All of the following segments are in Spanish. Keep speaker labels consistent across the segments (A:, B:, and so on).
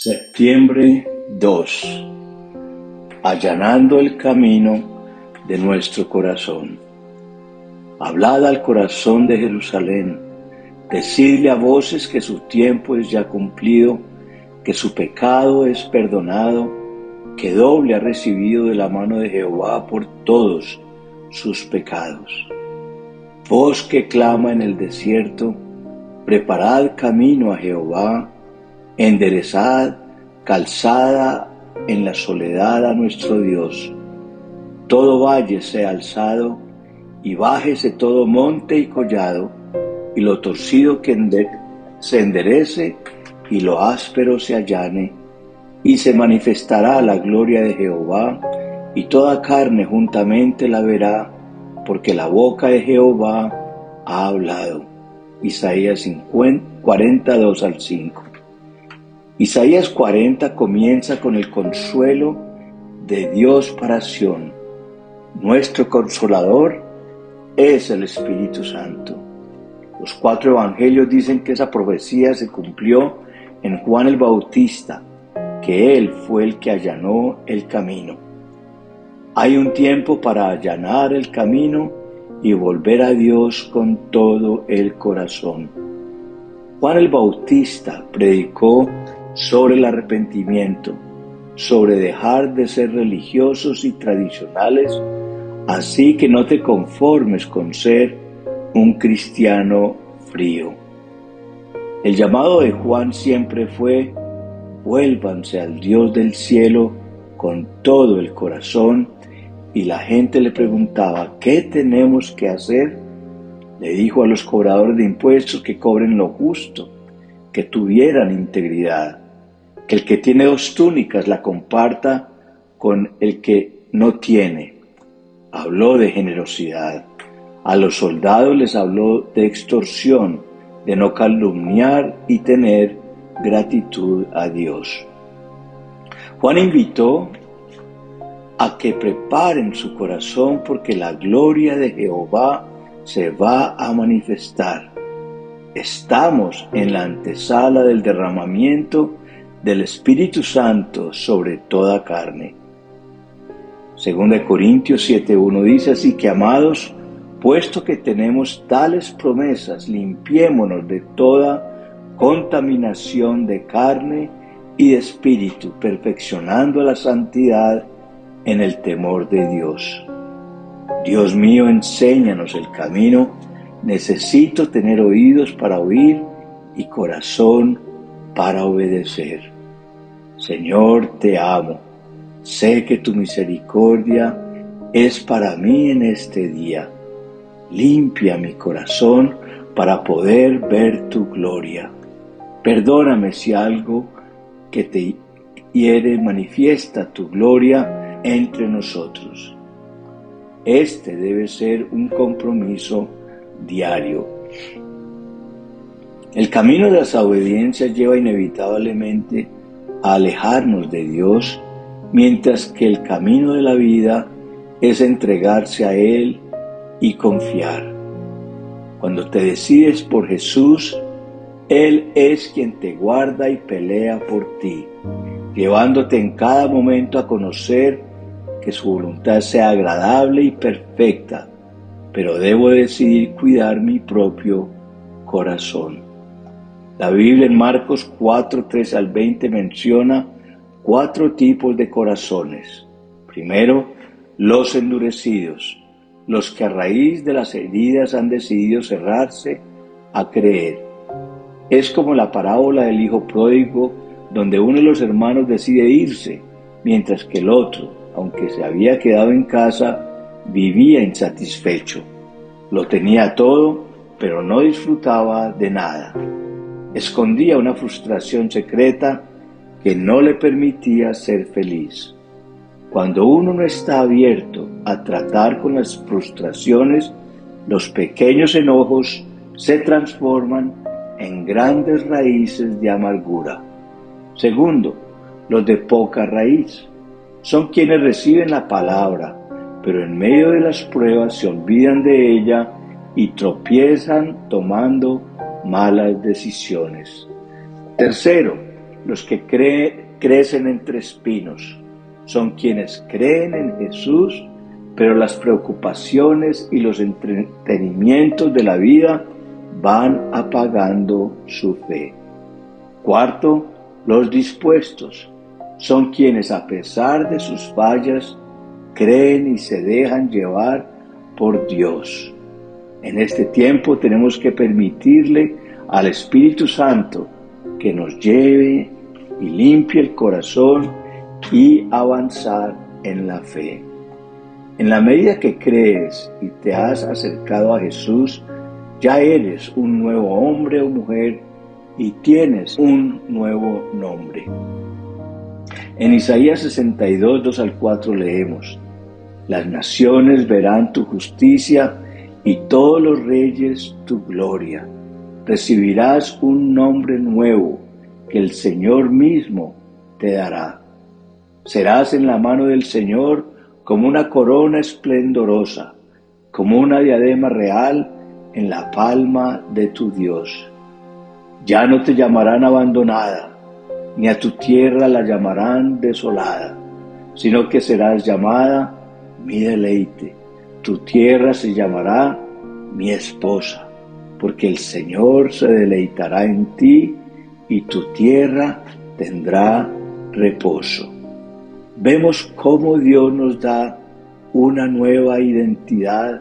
A: Septiembre 2. Allanando el camino de nuestro corazón. Hablad al corazón de Jerusalén, decidle a voces que su tiempo es ya cumplido, que su pecado es perdonado, que doble ha recibido de la mano de Jehová por todos sus pecados. Voz que clama en el desierto, preparad camino a Jehová, enderezad calzada en la soledad a nuestro Dios. Todo valle sea alzado y bájese todo monte y collado, y lo torcido que se enderece y lo áspero se allane, y se manifestará la gloria de Jehová, y toda carne juntamente la verá, porque la boca de Jehová ha hablado. Isaías 50, 42 al 5. Isaías 40 comienza con el consuelo de Dios para Sión. Nuestro consolador es el Espíritu Santo. Los cuatro evangelios dicen que esa profecía se cumplió en Juan el Bautista, que él fue el que allanó el camino. Hay un tiempo para allanar el camino y volver a Dios con todo el corazón. Juan el Bautista predicó sobre el arrepentimiento, sobre dejar de ser religiosos y tradicionales, así que no te conformes con ser un cristiano frío. El llamado de Juan siempre fue, vuélvanse al Dios del cielo con todo el corazón, y la gente le preguntaba, ¿qué tenemos que hacer? Le dijo a los cobradores de impuestos que cobren lo justo, que tuvieran integridad que el que tiene dos túnicas la comparta con el que no tiene. Habló de generosidad. A los soldados les habló de extorsión, de no calumniar y tener gratitud a Dios. Juan invitó a que preparen su corazón porque la gloria de Jehová se va a manifestar. Estamos en la antesala del derramamiento del Espíritu Santo sobre toda carne. Según de Corintios 7.1 dice así que amados, puesto que tenemos tales promesas, limpiémonos de toda contaminación de carne y de espíritu, perfeccionando la santidad en el temor de Dios. Dios mío, enséñanos el camino. Necesito tener oídos para oír y corazón para obedecer. Señor, te amo. Sé que tu misericordia es para mí en este día. Limpia mi corazón para poder ver tu gloria. Perdóname si algo que te hiere manifiesta tu gloria entre nosotros. Este debe ser un compromiso diario. El camino de la desobediencia lleva inevitablemente a alejarnos de Dios, mientras que el camino de la vida es entregarse a Él y confiar. Cuando te decides por Jesús, Él es quien te guarda y pelea por ti, llevándote en cada momento a conocer que su voluntad sea agradable y perfecta, pero debo decidir cuidar mi propio corazón. La Biblia en Marcos 4, 3 al 20 menciona cuatro tipos de corazones. Primero, los endurecidos, los que a raíz de las heridas han decidido cerrarse a creer. Es como la parábola del hijo pródigo, donde uno de los hermanos decide irse, mientras que el otro, aunque se había quedado en casa, vivía insatisfecho. Lo tenía todo, pero no disfrutaba de nada escondía una frustración secreta que no le permitía ser feliz. Cuando uno no está abierto a tratar con las frustraciones, los pequeños enojos se transforman en grandes raíces de amargura. Segundo, los de poca raíz son quienes reciben la palabra, pero en medio de las pruebas se olvidan de ella y tropiezan tomando malas decisiones. Tercero, los que crecen entre espinos. Son quienes creen en Jesús, pero las preocupaciones y los entretenimientos de la vida van apagando su fe. Cuarto, los dispuestos son quienes a pesar de sus fallas creen y se dejan llevar por Dios. En este tiempo tenemos que permitirle al Espíritu Santo que nos lleve y limpie el corazón y avanzar en la fe. En la medida que crees y te has acercado a Jesús, ya eres un nuevo hombre o mujer y tienes un nuevo nombre. En Isaías 62, 2 al 4 leemos, Las naciones verán tu justicia y todos los reyes tu gloria. Recibirás un nombre nuevo que el Señor mismo te dará. Serás en la mano del Señor como una corona esplendorosa, como una diadema real en la palma de tu Dios. Ya no te llamarán abandonada, ni a tu tierra la llamarán desolada, sino que serás llamada mi deleite. Tu tierra se llamará mi esposa, porque el Señor se deleitará en ti y tu tierra tendrá reposo. Vemos cómo Dios nos da una nueva identidad,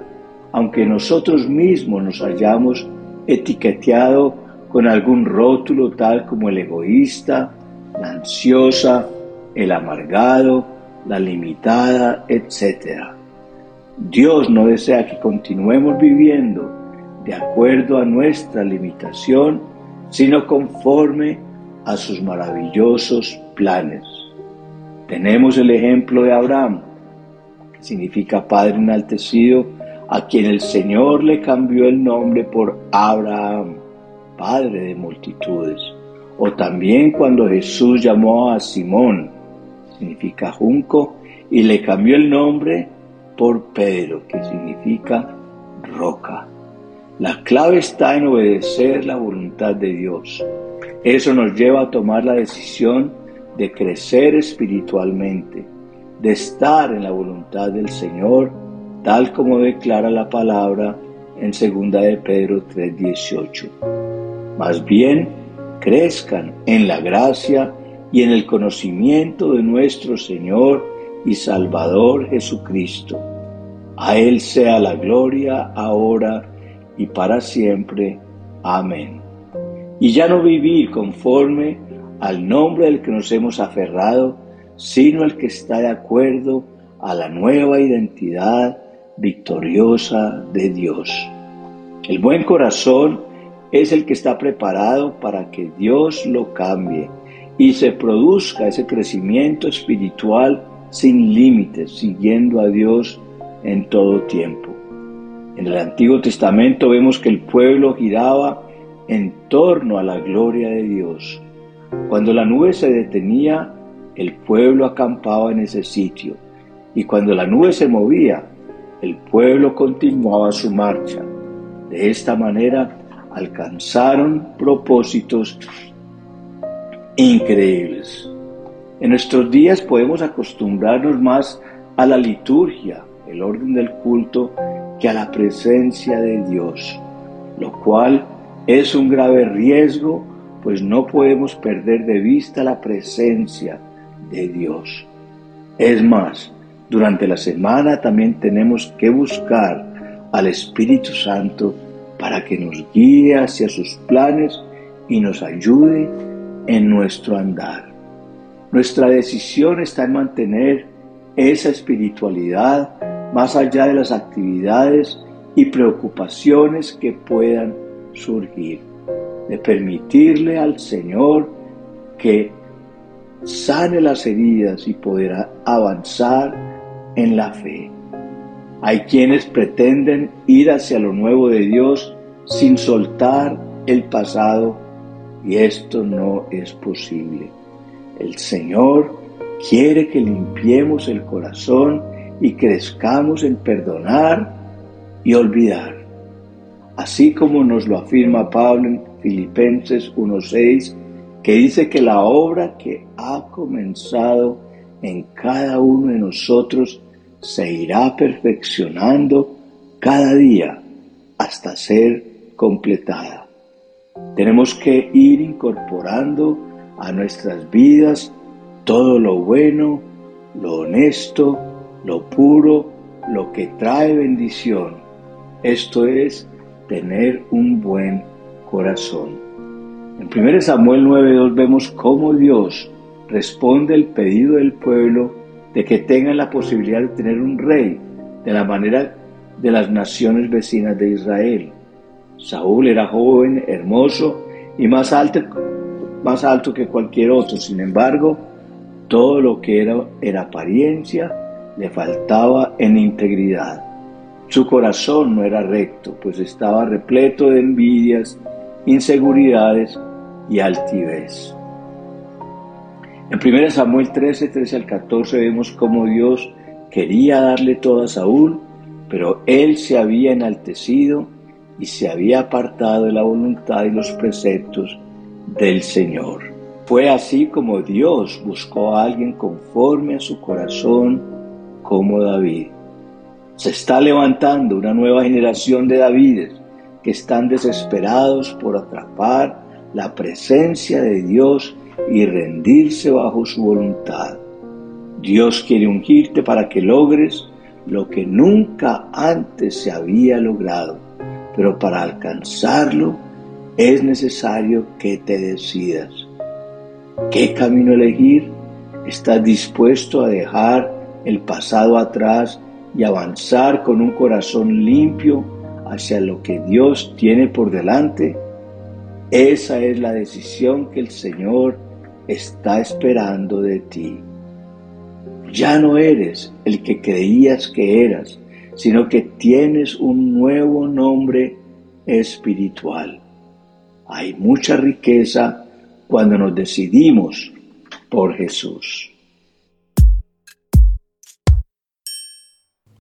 A: aunque nosotros mismos nos hayamos etiqueteado con algún rótulo tal como el egoísta, la ansiosa, el amargado, la limitada, etc. Dios no desea que continuemos viviendo de acuerdo a nuestra limitación, sino conforme a sus maravillosos planes. Tenemos el ejemplo de Abraham, que significa Padre enaltecido, a quien el Señor le cambió el nombre por Abraham, Padre de multitudes. O también cuando Jesús llamó a Simón, significa junco, y le cambió el nombre por Pedro, que significa roca. La clave está en obedecer la voluntad de Dios. Eso nos lleva a tomar la decisión de crecer espiritualmente, de estar en la voluntad del Señor, tal como declara la palabra en 2 de Pedro 3:18. Más bien, crezcan en la gracia y en el conocimiento de nuestro Señor y Salvador Jesucristo. A Él sea la gloria ahora y para siempre. Amén. Y ya no vivir conforme al nombre del que nos hemos aferrado, sino el que está de acuerdo a la nueva identidad victoriosa de Dios. El buen corazón es el que está preparado para que Dios lo cambie y se produzca ese crecimiento espiritual sin límites, siguiendo a Dios en todo tiempo. En el Antiguo Testamento vemos que el pueblo giraba en torno a la gloria de Dios. Cuando la nube se detenía, el pueblo acampaba en ese sitio, y cuando la nube se movía, el pueblo continuaba su marcha. De esta manera alcanzaron propósitos increíbles. En nuestros días podemos acostumbrarnos más a la liturgia, el orden del culto, que a la presencia de Dios, lo cual es un grave riesgo, pues no podemos perder de vista la presencia de Dios. Es más, durante la semana también tenemos que buscar al Espíritu Santo para que nos guíe hacia sus planes y nos ayude en nuestro andar. Nuestra decisión está en mantener esa espiritualidad más allá de las actividades y preocupaciones que puedan surgir, de permitirle al Señor que sane las heridas y poder avanzar en la fe. Hay quienes pretenden ir hacia lo nuevo de Dios sin soltar el pasado y esto no es posible. El Señor quiere que limpiemos el corazón y crezcamos en perdonar y olvidar. Así como nos lo afirma Pablo en Filipenses 1.6, porque dice que la obra que ha comenzado en cada uno de nosotros se irá perfeccionando cada día hasta ser completada. Tenemos que ir incorporando a nuestras vidas todo lo bueno, lo honesto, lo puro, lo que trae bendición. Esto es tener un buen corazón. En 1 Samuel 9.2 vemos cómo Dios responde el pedido del pueblo de que tengan la posibilidad de tener un rey de la manera de las naciones vecinas de Israel. Saúl era joven, hermoso y más alto, más alto que cualquier otro. Sin embargo, todo lo que era en apariencia le faltaba en integridad. Su corazón no era recto, pues estaba repleto de envidias, inseguridades y altivez. En 1 Samuel 13, 13 al 14 vemos cómo Dios quería darle todo a Saúl, pero él se había enaltecido y se había apartado de la voluntad y los preceptos del Señor. Fue así como Dios buscó a alguien conforme a su corazón como David. Se está levantando una nueva generación de Davides que están desesperados por atrapar la presencia de Dios y rendirse bajo su voluntad. Dios quiere ungirte para que logres lo que nunca antes se había logrado, pero para alcanzarlo es necesario que te decidas. ¿Qué camino elegir? ¿Estás dispuesto a dejar el pasado atrás y avanzar con un corazón limpio hacia lo que Dios tiene por delante? Esa es la decisión que el Señor está esperando de ti. Ya no eres el que creías que eras, sino que tienes un nuevo nombre espiritual. Hay mucha riqueza cuando nos decidimos por Jesús.